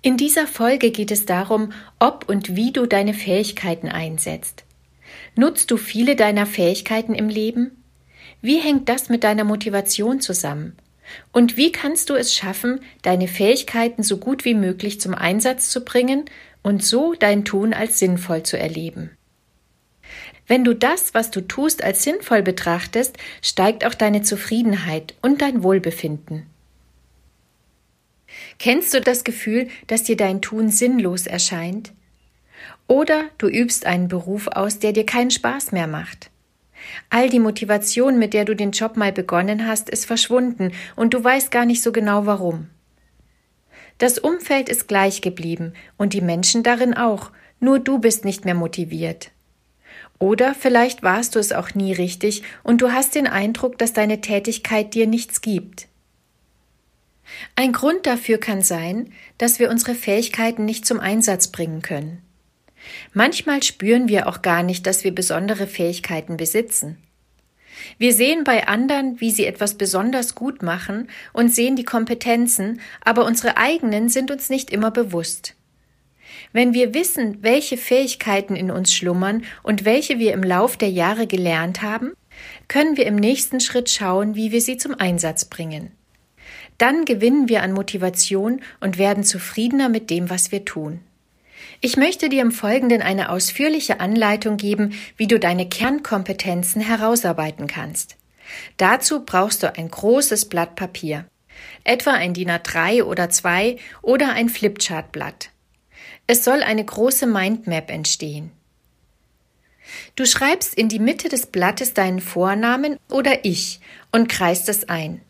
In dieser Folge geht es darum, ob und wie du deine Fähigkeiten einsetzt. Nutzt du viele deiner Fähigkeiten im Leben? Wie hängt das mit deiner Motivation zusammen? Und wie kannst du es schaffen, deine Fähigkeiten so gut wie möglich zum Einsatz zu bringen und so dein Tun als sinnvoll zu erleben? Wenn du das, was du tust, als sinnvoll betrachtest, steigt auch deine Zufriedenheit und dein Wohlbefinden. Kennst du das Gefühl, dass dir dein Tun sinnlos erscheint? Oder du übst einen Beruf aus, der dir keinen Spaß mehr macht. All die Motivation, mit der du den Job mal begonnen hast, ist verschwunden und du weißt gar nicht so genau warum. Das Umfeld ist gleich geblieben und die Menschen darin auch, nur du bist nicht mehr motiviert. Oder vielleicht warst du es auch nie richtig und du hast den Eindruck, dass deine Tätigkeit dir nichts gibt. Ein Grund dafür kann sein, dass wir unsere Fähigkeiten nicht zum Einsatz bringen können. Manchmal spüren wir auch gar nicht, dass wir besondere Fähigkeiten besitzen. Wir sehen bei anderen, wie sie etwas besonders gut machen und sehen die Kompetenzen, aber unsere eigenen sind uns nicht immer bewusst. Wenn wir wissen, welche Fähigkeiten in uns schlummern und welche wir im Lauf der Jahre gelernt haben, können wir im nächsten Schritt schauen, wie wir sie zum Einsatz bringen. Dann gewinnen wir an Motivation und werden zufriedener mit dem, was wir tun. Ich möchte dir im Folgenden eine ausführliche Anleitung geben, wie du deine Kernkompetenzen herausarbeiten kannst. Dazu brauchst du ein großes Blatt Papier, etwa ein DIN A3 oder 2 oder ein Flipchartblatt. Es soll eine große Mindmap entstehen. Du schreibst in die Mitte des Blattes deinen Vornamen oder Ich und kreist es ein.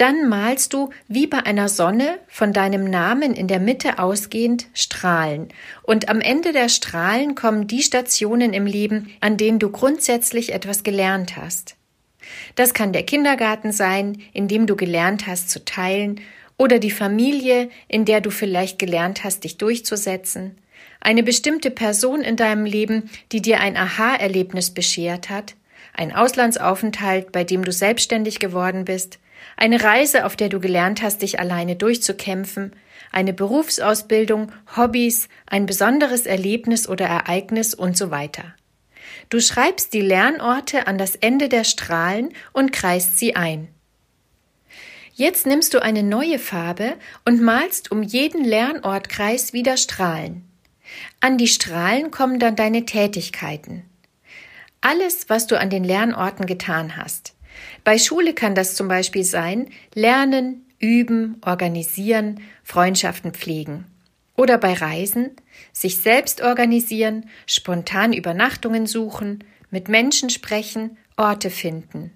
Dann malst du wie bei einer Sonne von deinem Namen in der Mitte ausgehend Strahlen. Und am Ende der Strahlen kommen die Stationen im Leben, an denen du grundsätzlich etwas gelernt hast. Das kann der Kindergarten sein, in dem du gelernt hast zu teilen, oder die Familie, in der du vielleicht gelernt hast, dich durchzusetzen, eine bestimmte Person in deinem Leben, die dir ein Aha-Erlebnis beschert hat, ein Auslandsaufenthalt, bei dem du selbstständig geworden bist, eine Reise, auf der du gelernt hast, dich alleine durchzukämpfen, eine Berufsausbildung, Hobbys, ein besonderes Erlebnis oder Ereignis und so weiter. Du schreibst die Lernorte an das Ende der Strahlen und kreist sie ein. Jetzt nimmst du eine neue Farbe und malst um jeden Lernortkreis wieder Strahlen. An die Strahlen kommen dann deine Tätigkeiten. Alles, was du an den Lernorten getan hast. Bei Schule kann das zum Beispiel sein, lernen, üben, organisieren, Freundschaften pflegen. Oder bei Reisen, sich selbst organisieren, spontan Übernachtungen suchen, mit Menschen sprechen, Orte finden.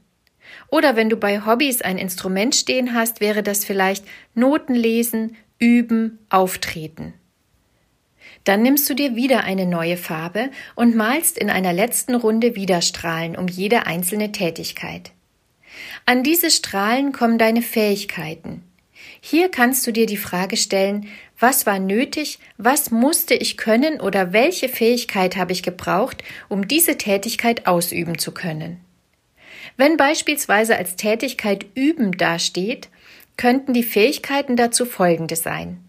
Oder wenn du bei Hobbys ein Instrument stehen hast, wäre das vielleicht Noten lesen, üben, auftreten. Dann nimmst du dir wieder eine neue Farbe und malst in einer letzten Runde Widerstrahlen um jede einzelne Tätigkeit. An diese Strahlen kommen deine Fähigkeiten. Hier kannst du dir die Frage stellen, was war nötig, was musste ich können oder welche Fähigkeit habe ich gebraucht, um diese Tätigkeit ausüben zu können. Wenn beispielsweise als Tätigkeit üben dasteht, könnten die Fähigkeiten dazu folgende sein.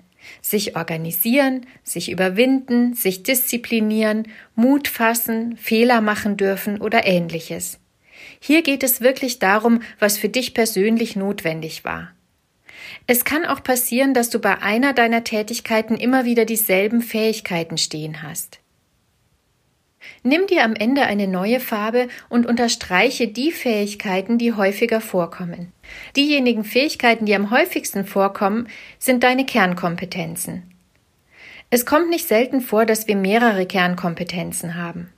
Sich organisieren, sich überwinden, sich disziplinieren, Mut fassen, Fehler machen dürfen oder ähnliches. Hier geht es wirklich darum, was für dich persönlich notwendig war. Es kann auch passieren, dass du bei einer deiner Tätigkeiten immer wieder dieselben Fähigkeiten stehen hast. Nimm dir am Ende eine neue Farbe und unterstreiche die Fähigkeiten, die häufiger vorkommen. Diejenigen Fähigkeiten, die am häufigsten vorkommen, sind deine Kernkompetenzen. Es kommt nicht selten vor, dass wir mehrere Kernkompetenzen haben.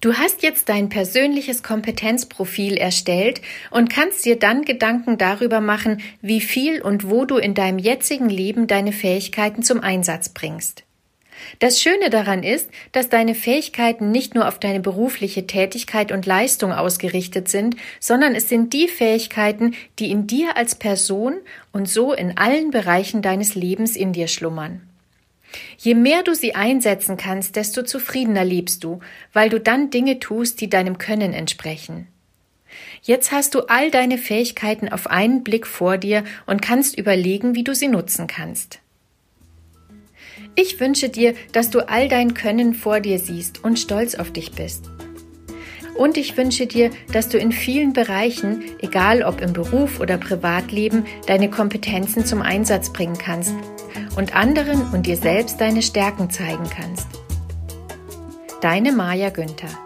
Du hast jetzt dein persönliches Kompetenzprofil erstellt und kannst dir dann Gedanken darüber machen, wie viel und wo du in deinem jetzigen Leben deine Fähigkeiten zum Einsatz bringst. Das Schöne daran ist, dass deine Fähigkeiten nicht nur auf deine berufliche Tätigkeit und Leistung ausgerichtet sind, sondern es sind die Fähigkeiten, die in dir als Person und so in allen Bereichen deines Lebens in dir schlummern. Je mehr du sie einsetzen kannst, desto zufriedener lebst du, weil du dann Dinge tust, die deinem Können entsprechen. Jetzt hast du all deine Fähigkeiten auf einen Blick vor dir und kannst überlegen, wie du sie nutzen kannst. Ich wünsche dir, dass du all dein Können vor dir siehst und stolz auf dich bist. Und ich wünsche dir, dass du in vielen Bereichen, egal ob im Beruf oder Privatleben, deine Kompetenzen zum Einsatz bringen kannst und anderen und dir selbst deine Stärken zeigen kannst. Deine Maja Günther